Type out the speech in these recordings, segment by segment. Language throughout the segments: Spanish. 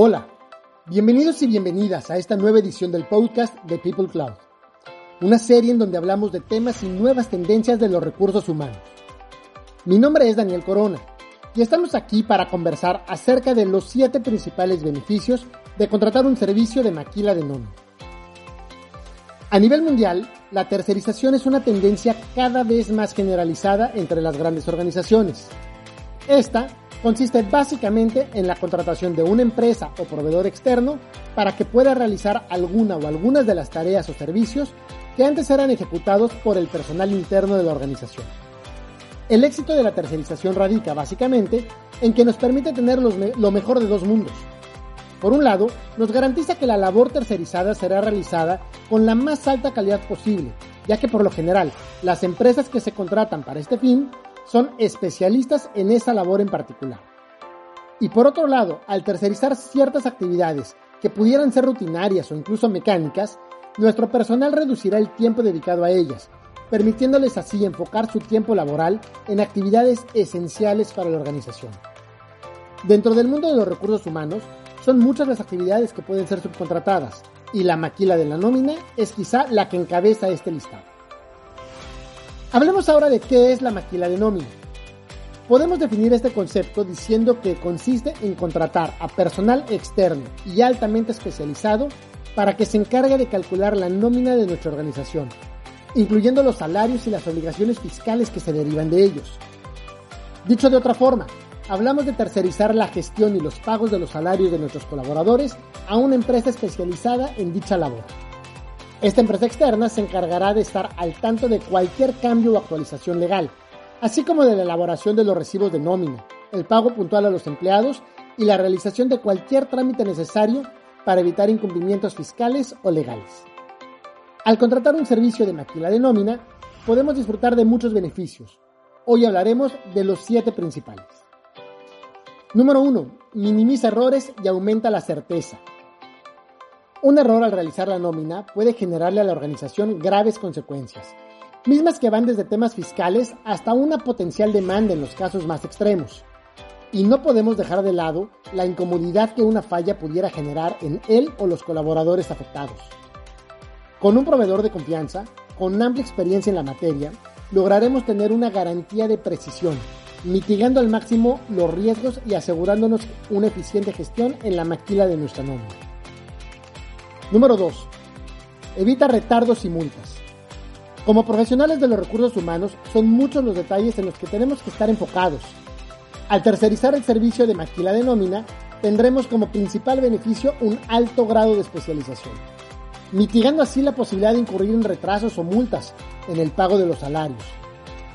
Hola, bienvenidos y bienvenidas a esta nueva edición del podcast de People Cloud, una serie en donde hablamos de temas y nuevas tendencias de los recursos humanos. Mi nombre es Daniel Corona y estamos aquí para conversar acerca de los siete principales beneficios de contratar un servicio de maquila de nómina. A nivel mundial, la tercerización es una tendencia cada vez más generalizada entre las grandes organizaciones. Esta consiste básicamente en la contratación de una empresa o proveedor externo para que pueda realizar alguna o algunas de las tareas o servicios que antes eran ejecutados por el personal interno de la organización. El éxito de la tercerización radica básicamente en que nos permite tener lo mejor de dos mundos. Por un lado, nos garantiza que la labor tercerizada será realizada con la más alta calidad posible, ya que por lo general las empresas que se contratan para este fin son especialistas en esa labor en particular. Y por otro lado, al tercerizar ciertas actividades que pudieran ser rutinarias o incluso mecánicas, nuestro personal reducirá el tiempo dedicado a ellas, permitiéndoles así enfocar su tiempo laboral en actividades esenciales para la organización. Dentro del mundo de los recursos humanos, son muchas las actividades que pueden ser subcontratadas, y la maquila de la nómina es quizá la que encabeza este listado. Hablemos ahora de qué es la maquila de nómina. Podemos definir este concepto diciendo que consiste en contratar a personal externo y altamente especializado para que se encargue de calcular la nómina de nuestra organización, incluyendo los salarios y las obligaciones fiscales que se derivan de ellos. Dicho de otra forma, hablamos de tercerizar la gestión y los pagos de los salarios de nuestros colaboradores a una empresa especializada en dicha labor. Esta empresa externa se encargará de estar al tanto de cualquier cambio o actualización legal, así como de la elaboración de los recibos de nómina, el pago puntual a los empleados y la realización de cualquier trámite necesario para evitar incumplimientos fiscales o legales. Al contratar un servicio de maquila de nómina, podemos disfrutar de muchos beneficios. Hoy hablaremos de los siete principales. Número 1. Minimiza errores y aumenta la certeza. Un error al realizar la nómina puede generarle a la organización graves consecuencias, mismas que van desde temas fiscales hasta una potencial demanda en los casos más extremos. Y no podemos dejar de lado la incomodidad que una falla pudiera generar en él o los colaboradores afectados. Con un proveedor de confianza, con amplia experiencia en la materia, lograremos tener una garantía de precisión, mitigando al máximo los riesgos y asegurándonos una eficiente gestión en la maquila de nuestra nómina. Número 2. Evita retardos y multas. Como profesionales de los recursos humanos, son muchos los detalles en los que tenemos que estar enfocados. Al tercerizar el servicio de maquila de nómina, tendremos como principal beneficio un alto grado de especialización, mitigando así la posibilidad de incurrir en retrasos o multas en el pago de los salarios.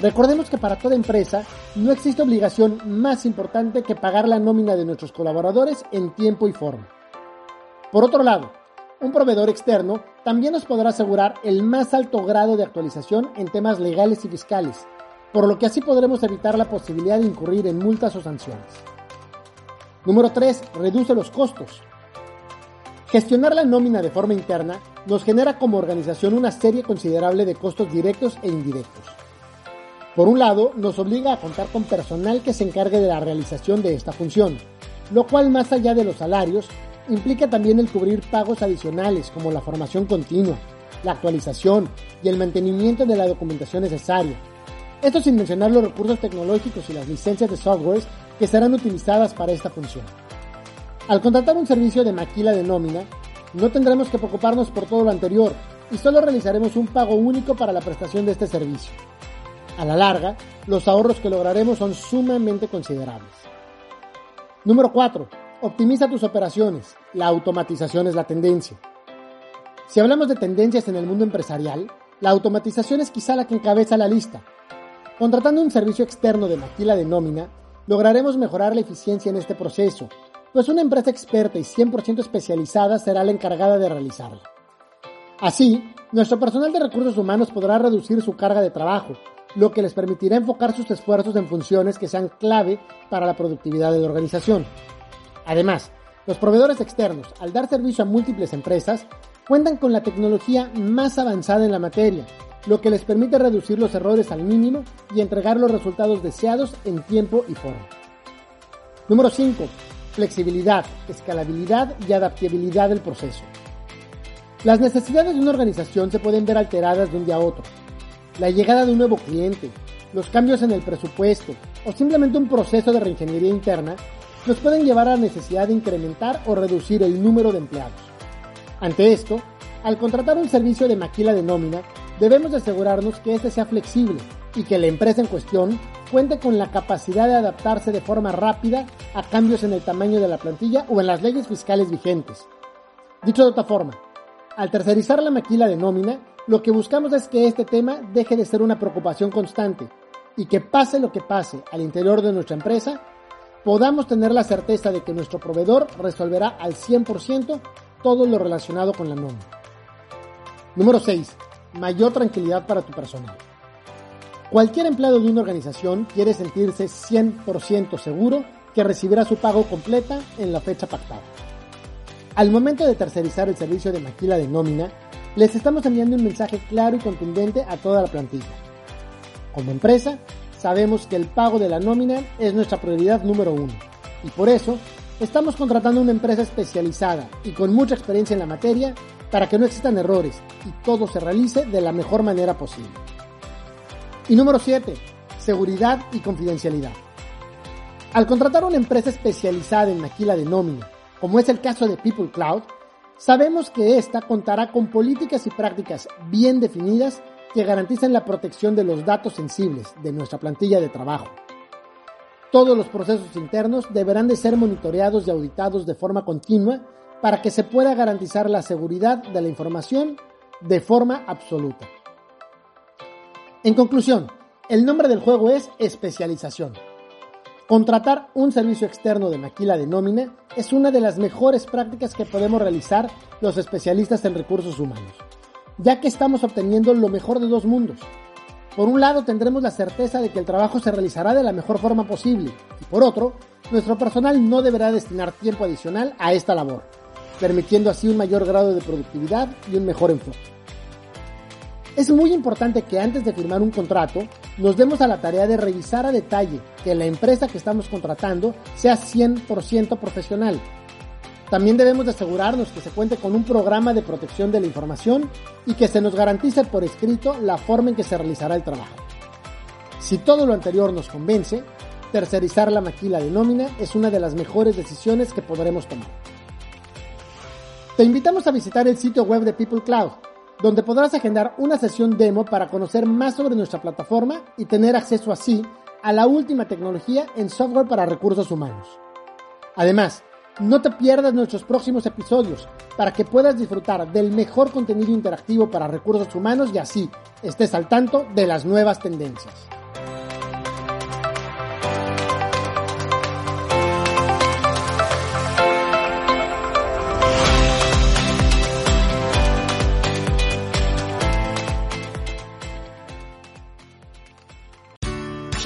Recordemos que para toda empresa no existe obligación más importante que pagar la nómina de nuestros colaboradores en tiempo y forma. Por otro lado, un proveedor externo también nos podrá asegurar el más alto grado de actualización en temas legales y fiscales, por lo que así podremos evitar la posibilidad de incurrir en multas o sanciones. Número 3. Reduce los costos. Gestionar la nómina de forma interna nos genera como organización una serie considerable de costos directos e indirectos. Por un lado, nos obliga a contar con personal que se encargue de la realización de esta función, lo cual más allá de los salarios implica también el cubrir pagos adicionales como la formación continua, la actualización y el mantenimiento de la documentación necesaria. Esto sin mencionar los recursos tecnológicos y las licencias de software que serán utilizadas para esta función. Al contratar un servicio de maquila de nómina, no tendremos que preocuparnos por todo lo anterior y solo realizaremos un pago único para la prestación de este servicio. A la larga, los ahorros que lograremos son sumamente considerables. Número 4 Optimiza tus operaciones. La automatización es la tendencia. Si hablamos de tendencias en el mundo empresarial, La automatización es quizá la que encabeza la lista. Contratando un servicio externo de maquila de nómina, lograremos mejorar la eficiencia en este proceso, pues una empresa experta y 100% especializada será la encargada de realizarla. Así, nuestro personal de recursos humanos podrá reducir su carga de trabajo, lo que les permitirá enfocar sus esfuerzos en funciones que sean clave para la productividad de la organización. Además, los proveedores externos, al dar servicio a múltiples empresas, cuentan con la tecnología más avanzada en la materia, lo que les permite reducir los errores al mínimo y entregar los resultados deseados en tiempo y forma. Número 5. Flexibilidad, escalabilidad y adaptabilidad del proceso. Las necesidades de una organización se pueden ver alteradas de un día a otro. La llegada de un nuevo cliente, los cambios en el presupuesto o simplemente un proceso de reingeniería interna nos pueden llevar a la necesidad de incrementar o reducir el número de empleados. Ante esto, al contratar un servicio de maquila de nómina, debemos asegurarnos que éste sea flexible y que la empresa en cuestión cuente con la capacidad de adaptarse de forma rápida a cambios en el tamaño de la plantilla o en las leyes fiscales vigentes. Dicho de otra forma, al tercerizar la maquila de nómina, lo que buscamos es que este tema deje de ser una preocupación constante y que pase lo que pase al interior de nuestra empresa, podamos tener la certeza de que nuestro proveedor resolverá al 100% todo lo relacionado con la nómina. Número 6. Mayor tranquilidad para tu personal. Cualquier empleado de una organización quiere sentirse 100% seguro que recibirá su pago completa en la fecha pactada. Al momento de tercerizar el servicio de maquila de nómina, les estamos enviando un mensaje claro y contundente a toda la plantilla. Como empresa, sabemos que el pago de la nómina es nuestra prioridad número uno y por eso Estamos contratando una empresa especializada y con mucha experiencia en la materia para que no existan errores y todo se realice de la mejor manera posible. Y número 7. Seguridad y confidencialidad. Al contratar una empresa especializada en maquila de nómina, como es el caso de People Cloud, sabemos que ésta contará con políticas y prácticas bien definidas que garanticen la protección de los datos sensibles de nuestra plantilla de trabajo todos los procesos internos deberán de ser monitoreados y auditados de forma continua para que se pueda garantizar la seguridad de la información de forma absoluta. En conclusión, el nombre del juego es especialización. Contratar un servicio externo de maquila de nómina es una de las mejores prácticas que podemos realizar los especialistas en recursos humanos, ya que estamos obteniendo lo mejor de dos mundos, por un lado tendremos la certeza de que el trabajo se realizará de la mejor forma posible y por otro, nuestro personal no deberá destinar tiempo adicional a esta labor, permitiendo así un mayor grado de productividad y un mejor enfoque. Es muy importante que antes de firmar un contrato nos demos a la tarea de revisar a detalle que la empresa que estamos contratando sea 100% profesional también debemos de asegurarnos que se cuente con un programa de protección de la información y que se nos garantice por escrito la forma en que se realizará el trabajo. Si todo lo anterior nos convence, tercerizar la maquila de nómina es una de las mejores decisiones que podremos tomar. Te invitamos a visitar el sitio web de People Cloud, donde podrás agendar una sesión demo para conocer más sobre nuestra plataforma y tener acceso así a la última tecnología en software para recursos humanos. Además, no te pierdas nuestros próximos episodios para que puedas disfrutar del mejor contenido interactivo para recursos humanos y así estés al tanto de las nuevas tendencias.